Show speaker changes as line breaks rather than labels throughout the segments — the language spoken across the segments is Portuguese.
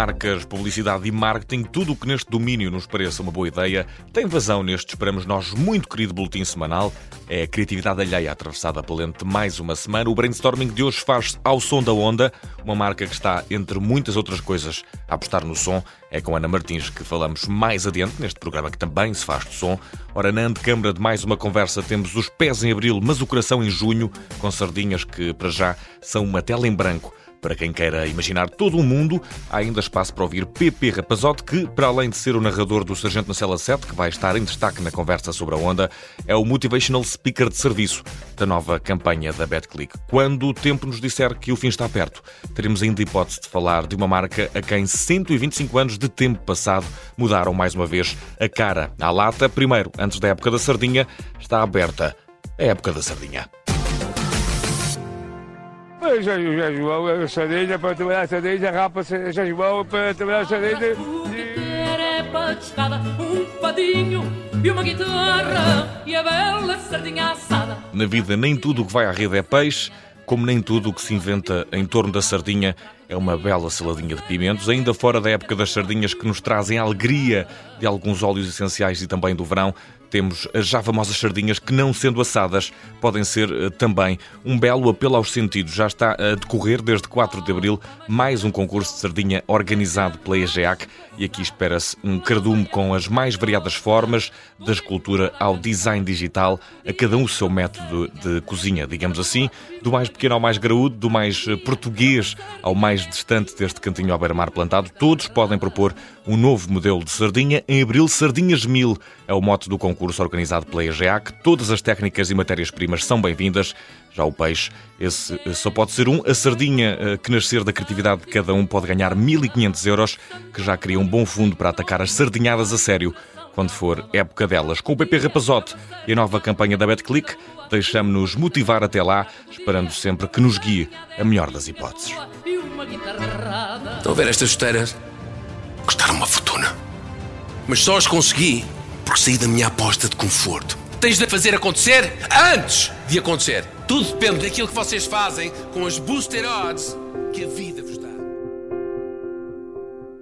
marcas, publicidade e marketing, tudo o que neste domínio nos pareça uma boa ideia, tem vazão neste, esperamos nós, muito querido boletim semanal. É a criatividade alheia atravessada pela lente mais uma semana. O brainstorming de hoje faz-se ao som da onda, uma marca que está, entre muitas outras coisas, a apostar no som. É com Ana Martins que falamos mais adiante neste programa que também se faz de som. Ora, na antecâmara de mais uma conversa, temos os pés em abril, mas o coração em junho, com sardinhas que, para já, são uma tela em branco para quem queira imaginar todo o mundo, há ainda espaço para ouvir PP Rapazote, que, para além de ser o narrador do Sargento na Cela 7, que vai estar em destaque na conversa sobre a onda, é o Motivational Speaker de serviço da nova campanha da BetClick. Quando o tempo nos disser que o fim está perto, teremos ainda a hipótese de falar de uma marca a quem 125 anos de tempo passado mudaram mais uma vez a cara. À lata, primeiro, antes da época da sardinha, está aberta a época da sardinha.
Já João, cerveja para trabalhar cerveja, rapa já João para trabalhar cerveja.
é pescada, um fadinho e uma guitarra e a bela sardinha assada.
Na vida, nem tudo o que vai à rede é peixe, como nem tudo o que se inventa em torno da sardinha é uma bela saladinha de pimentos, ainda fora da época das sardinhas que nos trazem a alegria de alguns óleos essenciais e também do verão temos as já famosas sardinhas que, não sendo assadas, podem ser uh, também um belo apelo aos sentidos. Já está a decorrer desde 4 de abril mais um concurso de sardinha organizado pela EGEAC e aqui espera-se um cardume com as mais variadas formas, da escultura ao design digital, a cada um o seu método de cozinha, digamos assim, do mais pequeno ao mais graúdo, do mais eh, português ao mais distante deste cantinho ao beira-mar plantado, todos podem propor um novo modelo de sardinha. Em abril, Sardinhas Mil é o mote do concurso organizado pela EGEAC. Todas as técnicas e matérias-primas são bem-vindas. Já o peixe, esse eh, só pode ser um. A sardinha eh, que nascer da criatividade de cada um pode ganhar 1.500 euros, que já cria um bom fundo para atacar as sardinhadas a sério quando for época delas. Com o PP Rapazote e a nova campanha da BetClick, deixamos-nos motivar até lá, esperando sempre que nos guie a melhor das hipóteses.
Estão a ver estas chuteiras? Custaram uma fortuna. Mas só as consegui porque saí da minha aposta de conforto. Tens de fazer acontecer antes de acontecer. Tudo depende daquilo que vocês fazem com as booster odds que a vida.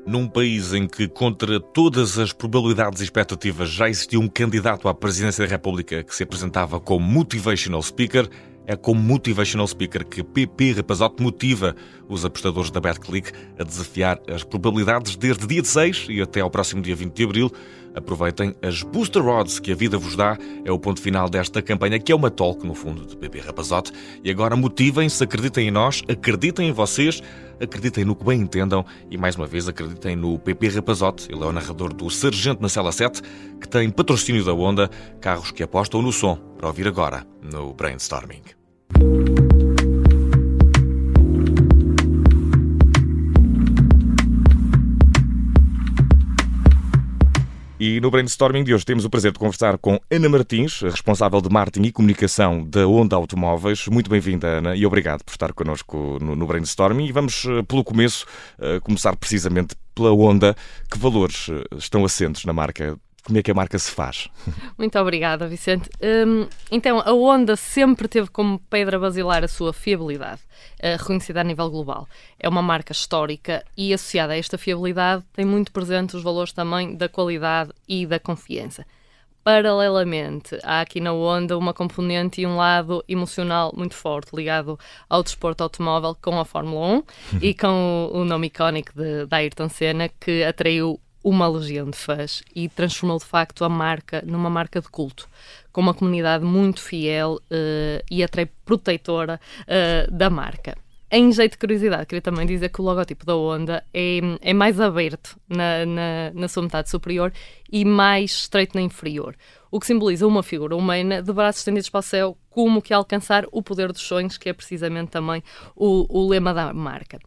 Num país em que, contra todas as probabilidades e expectativas, já existia um candidato à presidência da República que se apresentava como Motivational Speaker, é como Motivational Speaker que PP Rapazote motiva os apostadores da BetClick a desafiar as probabilidades desde dia 6 e até ao próximo dia 20 de abril. Aproveitem as Booster Odds que a vida vos dá. É o ponto final desta campanha, que é uma talk, no fundo, de PP Rapazote. E agora motivem-se, acreditem em nós, acreditem em vocês, acreditem no que bem entendam e, mais uma vez, acreditem no PP Rapazote. Ele é o narrador do Sargento na Cela 7, que tem patrocínio da Onda, carros que apostam no som, para ouvir agora no Brainstorming. E no brainstorming de hoje temos o prazer de conversar com Ana Martins, responsável de marketing e comunicação da Onda Automóveis. Muito bem-vinda, Ana, e obrigado por estar connosco no, brainstorming. E vamos, eh, pelo começo, eh, começar precisamente pela Onda. Que valores eh, estão assentes na marca? Como é que a marca se faz?
Muito obrigada, Vicente. Hum, então, a Honda sempre teve como pedra basilar a sua fiabilidade, uh, reconhecida a nível global. É uma marca histórica e, associada a esta fiabilidade, tem muito presente os valores também da qualidade e da confiança. Paralelamente, há aqui na Honda uma componente e um lado emocional muito forte ligado ao desporto automóvel com a Fórmula 1 e com o, o nome icónico de, de Ayrton Senna, que atraiu uma legião de fãs e transformou de facto a marca numa marca de culto, com uma comunidade muito fiel uh, e até protetora uh, da marca. Em jeito de curiosidade, queria também dizer que o logotipo da Honda é, é mais aberto na, na, na, sua metade superior e mais estreito na inferior, o que simboliza uma figura humana de braços estendidos para o céu, como que alcançar o poder dos sonhos, que é precisamente também o, o lema da marca.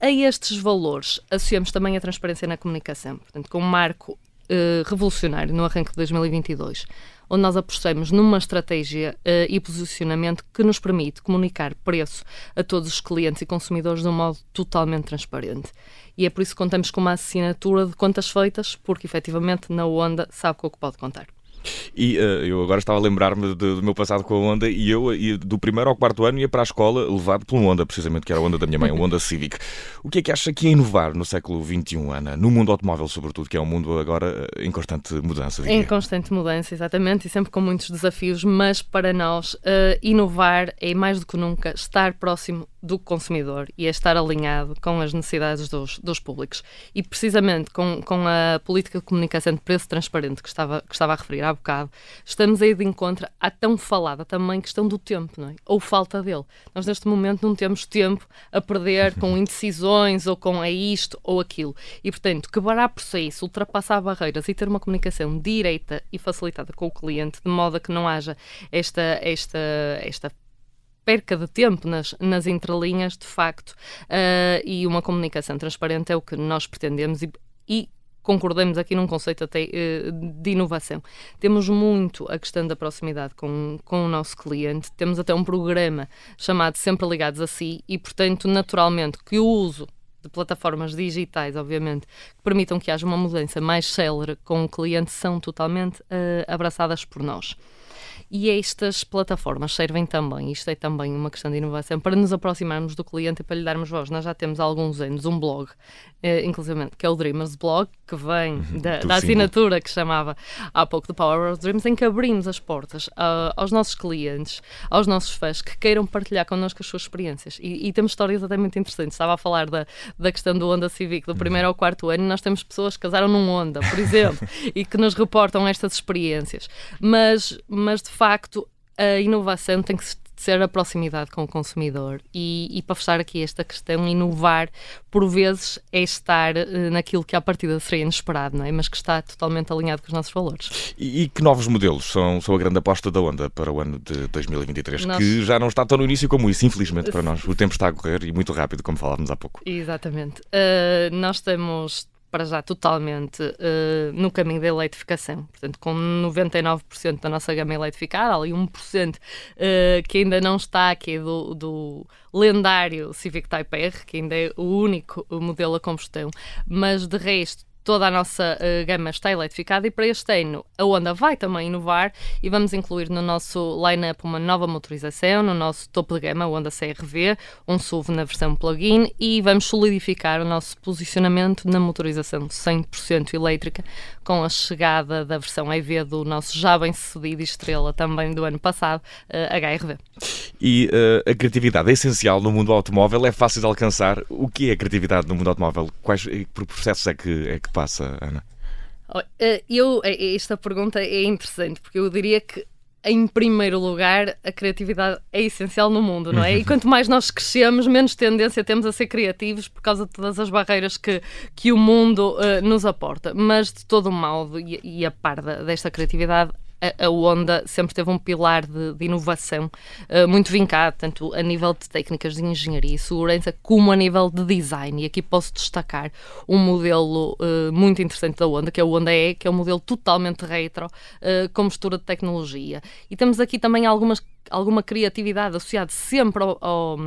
A estes valores associamos também a transparência na comunicação, portanto, com um marco uh, revolucionário no arranque de 2022, onde nós apostamos numa estratégia uh, e posicionamento que nos permite comunicar preço a todos os clientes e consumidores de um modo totalmente transparente. E é por isso que contamos com uma assinatura de contas feitas, porque efetivamente na Onda sabe com o que pode contar.
E uh, eu agora estava a lembrar-me do meu passado com a Honda e eu, e do primeiro ao quarto ano, ia para a escola levado por um Honda, precisamente, que era a Honda da minha mãe, o Honda Civic. O que é que acha que é inovar no século XXI, Ana? No mundo automóvel, sobretudo, que é um mundo agora eh, em constante mudança.
Diria. Em constante mudança, exatamente, e sempre com muitos desafios, mas para nós, uh, inovar é mais do que nunca estar próximo do consumidor e é estar alinhado com as necessidades dos, dos públicos. E precisamente com, com a política de comunicação de preço transparente que estava, que estava a referir há bocado, estamos aí de encontro à tão falada também questão do tempo, não é? Ou falta dele. Nós neste momento não temos tempo a perder com indecisões ou com é isto ou aquilo. E portanto, quebrar isso, ultrapassar barreiras e ter uma comunicação direita e facilitada com o cliente, de modo a que não haja esta, esta, esta perca de tempo nas, nas entrelinhas, de facto, uh, e uma comunicação transparente é o que nós pretendemos e, e concordamos aqui num conceito até uh, de inovação. Temos muito a questão da proximidade com, com o nosso cliente, temos até um programa chamado Sempre Ligados a Si e, portanto, naturalmente, que o uso de plataformas digitais, obviamente, que permitam que haja uma mudança mais célere com o cliente, são totalmente uh, abraçadas por nós. E estas plataformas servem também, isto é também uma questão de inovação, para nos aproximarmos do cliente e para lhe darmos voz. Nós já temos há alguns anos um blog, eh, inclusive, que é o Dreamers Blog, que vem uhum, da, da assinatura que chamava há pouco do Power of Dreams, em que abrimos as portas uh, aos nossos clientes, aos nossos fãs que queiram partilhar connosco as suas experiências. E, e, temos histórias até muito interessantes. Estava a falar da, da questão do Honda Civic, do primeiro ao quarto ano, nós temos pessoas que casaram num Honda, por exemplo, e que nos reportam estas experiências. Mas, mas de facto, a inovação tem que ser a proximidade com o consumidor. E, e, para fechar aqui esta questão, inovar, por vezes, é estar uh, naquilo que à partida seria inesperado, não é? mas que está totalmente alinhado com os nossos valores.
E, e que novos modelos são, são a grande aposta da Onda para o ano de 2023? Nós... Que já não está tão no início como isso, infelizmente, para nós. O tempo está a correr e muito rápido, como falávamos há pouco.
Exatamente. Uh, nós temos para já totalmente uh, no caminho da eletrificação. Portanto, com 99% da nossa gama eletrificada, ali 1% uh, eh, que ainda não está, aqui do, do lendário Civic Type R, que ainda é o único modelo a combustão, mas de resto toda a nossa uh, gama está eletrificada e para este ano a Honda vai também inovar e vamos incluir no nosso line-up uma nova motorização, no nosso topo de gama, Honda CRV, um SUV na versão plug-in e vamos solidificar o nosso posicionamento na motorização 100% elétrica com a chegada da versão EV do nosso já bem-sucedido estrela também do ano passado, uh, HRV.
E uh, a criatividade é essencial no mundo automóvel, é fácil de alcançar. O que é a criatividade no mundo automóvel? Quais processos é que, é que passa, Ana?
Eh, eu, eh, esta pergunta é interessante, porque eu diria que em primeiro lugar, a criatividade é essencial no mundo, não é? E quanto mais nós crescemos, menos tendência temos a ser criativos por causa de todas as barreiras que, que o mundo uh, nos aporta. Mas, de todo modo, e, e a par da, desta criatividade, a, Honda sempre teve um pilar de, de inovação uh, muito vincado, tanto a nível de técnicas de engenharia e segurança, como a nível de design. E aqui posso destacar um modelo uh, muito interessante da Honda, que é o Honda E, que é um modelo totalmente retro, uh, com mistura de tecnologia. E temos aqui também algumas, alguma criatividade associada sempre ao, ao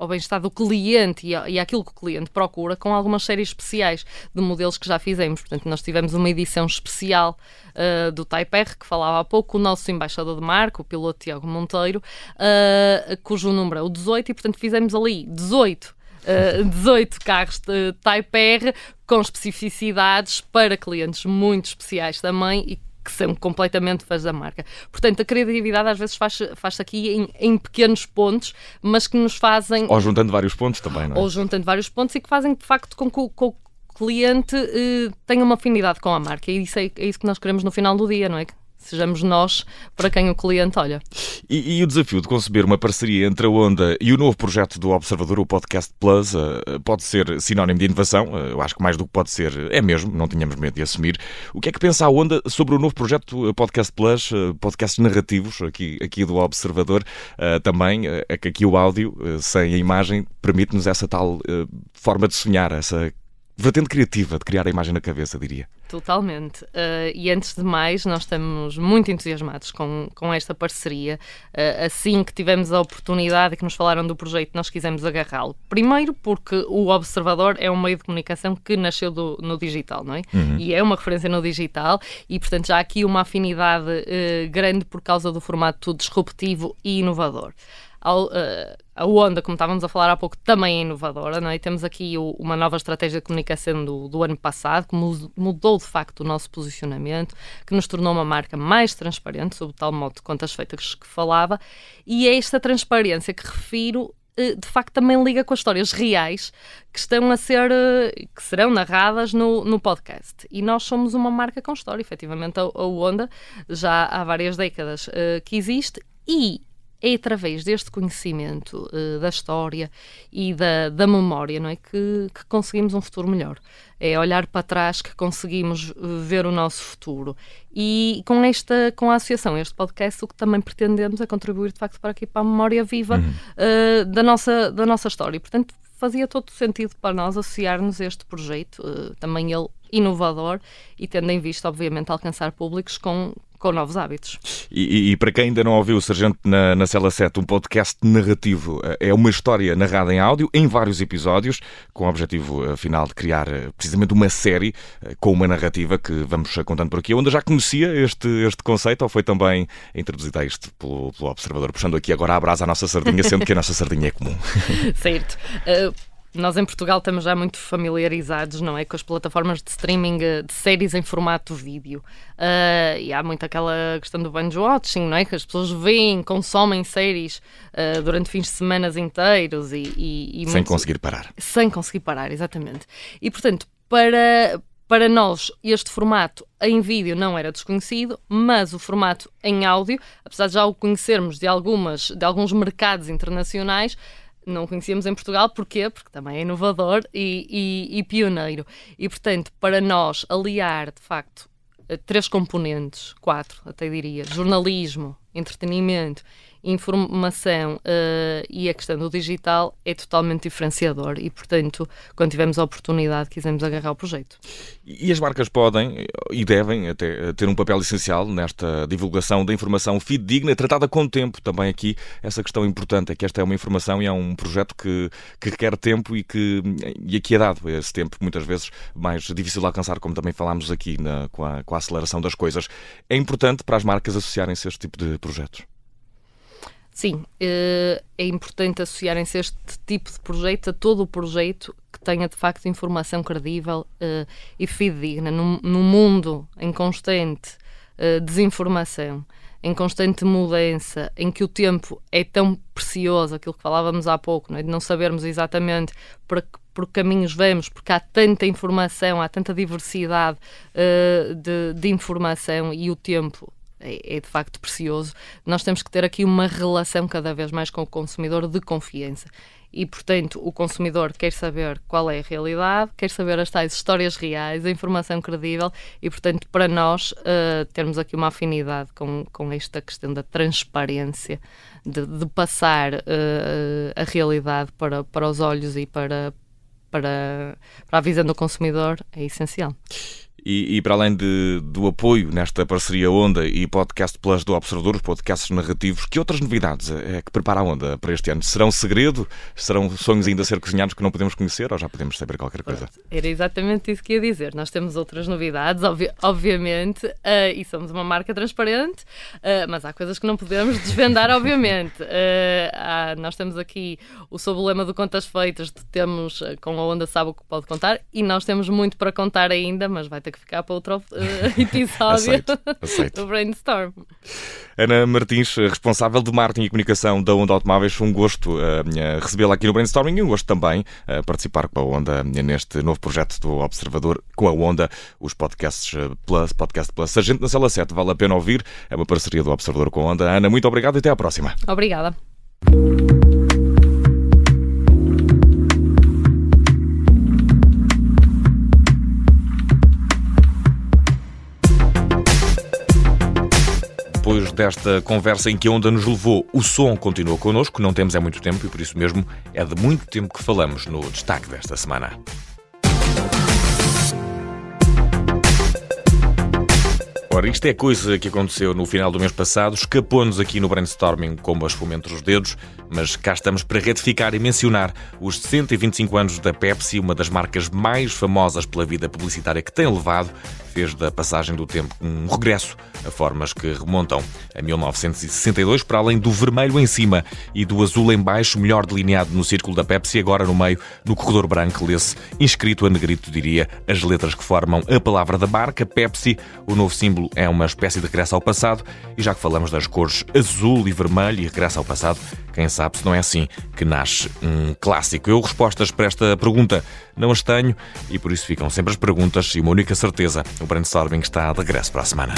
ao bem-estar do cliente e, e àquilo que o cliente procura, com algumas séries especiais de modelos que já fizemos. Portanto, nós tivemos uma edição especial uh, do Type R, que falava há pouco, o nosso embaixador de marca, o piloto Tiago Monteiro, uh, cujo número é o 18, e portanto fizemos ali 18 Uh, 18 carros de Type R com especificidades para clientes muito especiais também e que são completamente fãs da marca. Portanto, a criatividade às vezes faz-se faz aqui em, em, pequenos pontos, mas que nos fazem.
Ou juntando vários pontos também, não é?
Ou juntando vários pontos e que fazem de facto com que, com, o cliente eh, tenha uma afinidade com a marca. E isso é, é isso que nós queremos no final do dia, não é? Sejamos nós para quem o cliente olha.
E, e, o desafio de conceber uma parceria entre a Onda e o novo projeto do Observador, o Podcast Plus, uh, pode ser sinónimo de inovação. Uh, eu acho que mais do que pode ser, é mesmo, não tínhamos medo de assumir. O que é que pensa a Onda sobre o novo projeto Podcast Plus, podcasts narrativos aqui, aqui do Observador? também, é que aqui o áudio, sem a imagem, permite-nos essa tal forma de sonhar, essa vertente criativa de criar a imagem na cabeça, diria.
Totalmente. Uh, e antes de mais, nós estamos muito entusiasmados com, com esta parceria. Uh, assim que tivemos a oportunidade e que nos falaram do projeto, nós quisemos agarrá-lo. Primeiro, porque o Observador é um meio de comunicação que nasceu do, no digital, não é? Uhum. E é uma referência no digital, e portanto já há aqui uma afinidade uh, grande por causa do formato disruptivo e inovador. Eh, a Onda, como estávamos a falar há pouco, também é inovadora. Não é? Temos aqui o, uma nova estratégia de comunicação do, do, ano passado, que mudou de facto o nosso posicionamento, que nos tornou uma marca mais transparente, sob tal modo de contas feitas que falava, e é esta transparência que refiro eh, de facto também liga com as histórias reais que estão a ser, eh, que serão narradas no, no podcast. E nós somos uma marca com história, efetivamente a, a Onda já há várias décadas uh, que existe e é através deste conhecimento uh, da história e da, da memória não é, que, que, conseguimos um futuro melhor. É olhar para trás que conseguimos eh, ver o nosso futuro. E com esta, com a associação, este podcast, o que também pretendemos é contribuir de facto para aqui para a memória viva uhum. uh, da, nossa, da nossa história. E, portanto, fazia todo sentido para nós associar-nos a este projeto, uh, também ele inovador e tendo em vista, obviamente, alcançar públicos com, com novos hábitos.
E, e, para quem ainda não ouviu o Sargento na, na Cela 7, um podcast narrativo, eh, é uma história narrada em áudio, em vários episódios, com o objetivo eh, final de criar eh, precisamente uma série com uma narrativa que vamos contando por aqui. A Onda já conhecia este, este conceito ou foi também introduzido a isto pelo, pelo observador? Puxando aqui agora a brasa à nossa sardinha, sendo que a nossa sardinha é comum.
certo. Uh nós em Portugal estamos já muito familiarizados, não é, com as plataformas de streaming eh, de séries em formato vídeo. Uh, e há muito aquela questão do binge watching, não é, que as pessoas veem, consomem séries uh, durante fins de semana inteiros e, e,
e sem muito... conseguir parar.
Sem conseguir parar, exatamente. E portanto, para para nós, este formato em vídeo não era desconhecido, mas o formato em áudio, apesar de já o conhecermos de, algumas, de alguns mercados internacionais, não conhecíamos em Portugal, porquê? Porque também é inovador e, e, e pioneiro. E, portanto, para nós aliar, de facto, eh, três componentes, quatro até diria, jornalismo, entretenimento informação uh, e a questão do digital é totalmente diferenciador e, portanto, quando tivemos a oportunidade, quisemos agarrar o projeto.
E as marcas podem e devem até ter um papel essencial nesta divulgação da informação fidedigna, tratada com tempo. Também aqui essa questão importante é que esta é uma informação e é um projeto que, que requer tempo e que e aqui é dado esse tempo, muitas vezes mais difícil de alcançar, como também falámos aqui na, com, a, com a aceleração das coisas. É importante para as marcas associarem-se a este tipo de projetos.
Sim, eh, é importante associarem-se este tipo de projeto, a todo o projeto que tenha de facto informação credível eh, e fidedigna num, num mundo em constante eh, desinformação, em constante mudança, em que o tempo é tão precioso, aquilo que falávamos há pouco, não é? de não sabermos exatamente para que por caminhos vamos, porque há tanta informação, há tanta diversidade uh, de, de, informação e o tempo é, é, de facto precioso. Nós temos que ter aqui uma relação cada vez mais com o consumidor de confiança. E, portanto, o consumidor quer saber qual é a realidade, quer saber as tais histórias reais, a informação credível e, portanto, para nós uh, termos aqui uma afinidade com, com esta questão da transparência, de, de passar uh, a realidade para, para os olhos e para, para, para a visão do consumidor é essencial.
E, e, para além de, do apoio nesta parceria Onda e Podcast Plus do Observador, os podcasts narrativos, que outras novidades é que prepara a Onda para este ano? Serão segredo? Serão sonhos ainda a ser cozinhados que não podemos conhecer ou já podemos saber qualquer coisa?
Era exatamente isso que ia dizer. Nós temos outras novidades, obvi obviamente, uh, e somos uma marca transparente, uh, mas há coisas que não podemos desvendar, obviamente. Uh, há, nós temos aqui o sob lema do Contas Feitas, temos com a Onda sabe o que pode contar, e nós temos muito para contar ainda, mas vai ter ter que ficar para outro uh, episódio aceito, aceito. do Brainstorm.
Ana Martins, responsável de marketing e comunicação da Onda Automóveis, um gosto uh, recebê-la aqui no Brainstorming e um gosto também uh, participar com a Onda neste novo projeto do Observador, com a Onda, os podcasts Plus, Podcast Plus. Sargento na Sala 7, vale a pena ouvir, é uma parceria do Observador com a Onda. Ana, muito obrigado e até à próxima.
Obrigada.
Desta conversa em que a onda nos levou, o som continua connosco, não temos é muito tempo e por isso mesmo é de muito tempo que falamos no destaque desta semana. Ora, isto é coisa que aconteceu no final do mês passado, escapou-nos aqui no brainstorming como as fomos entre os dedos, mas cá estamos para retificar e mencionar os 125 anos da Pepsi, uma das marcas mais famosas pela vida publicitária que tem levado, fez da passagem do tempo um regresso a formas que remontam a 1962, para além do vermelho em cima e do azul em baixo, melhor delineado no círculo da Pepsi, agora no meio, no corredor branco, lê-se inscrito a negrito, diria, as letras que formam a palavra da marca, Pepsi, o novo símbolo é uma espécie de regresso ao passado, e já que falamos das cores azul e vermelho e regresso ao passado, quem sabe se não é assim que nasce um clássico. Eu respostas para esta pergunta não as tenho e por isso ficam sempre as perguntas e uma única certeza: o brainstorming está de regresso para a semana.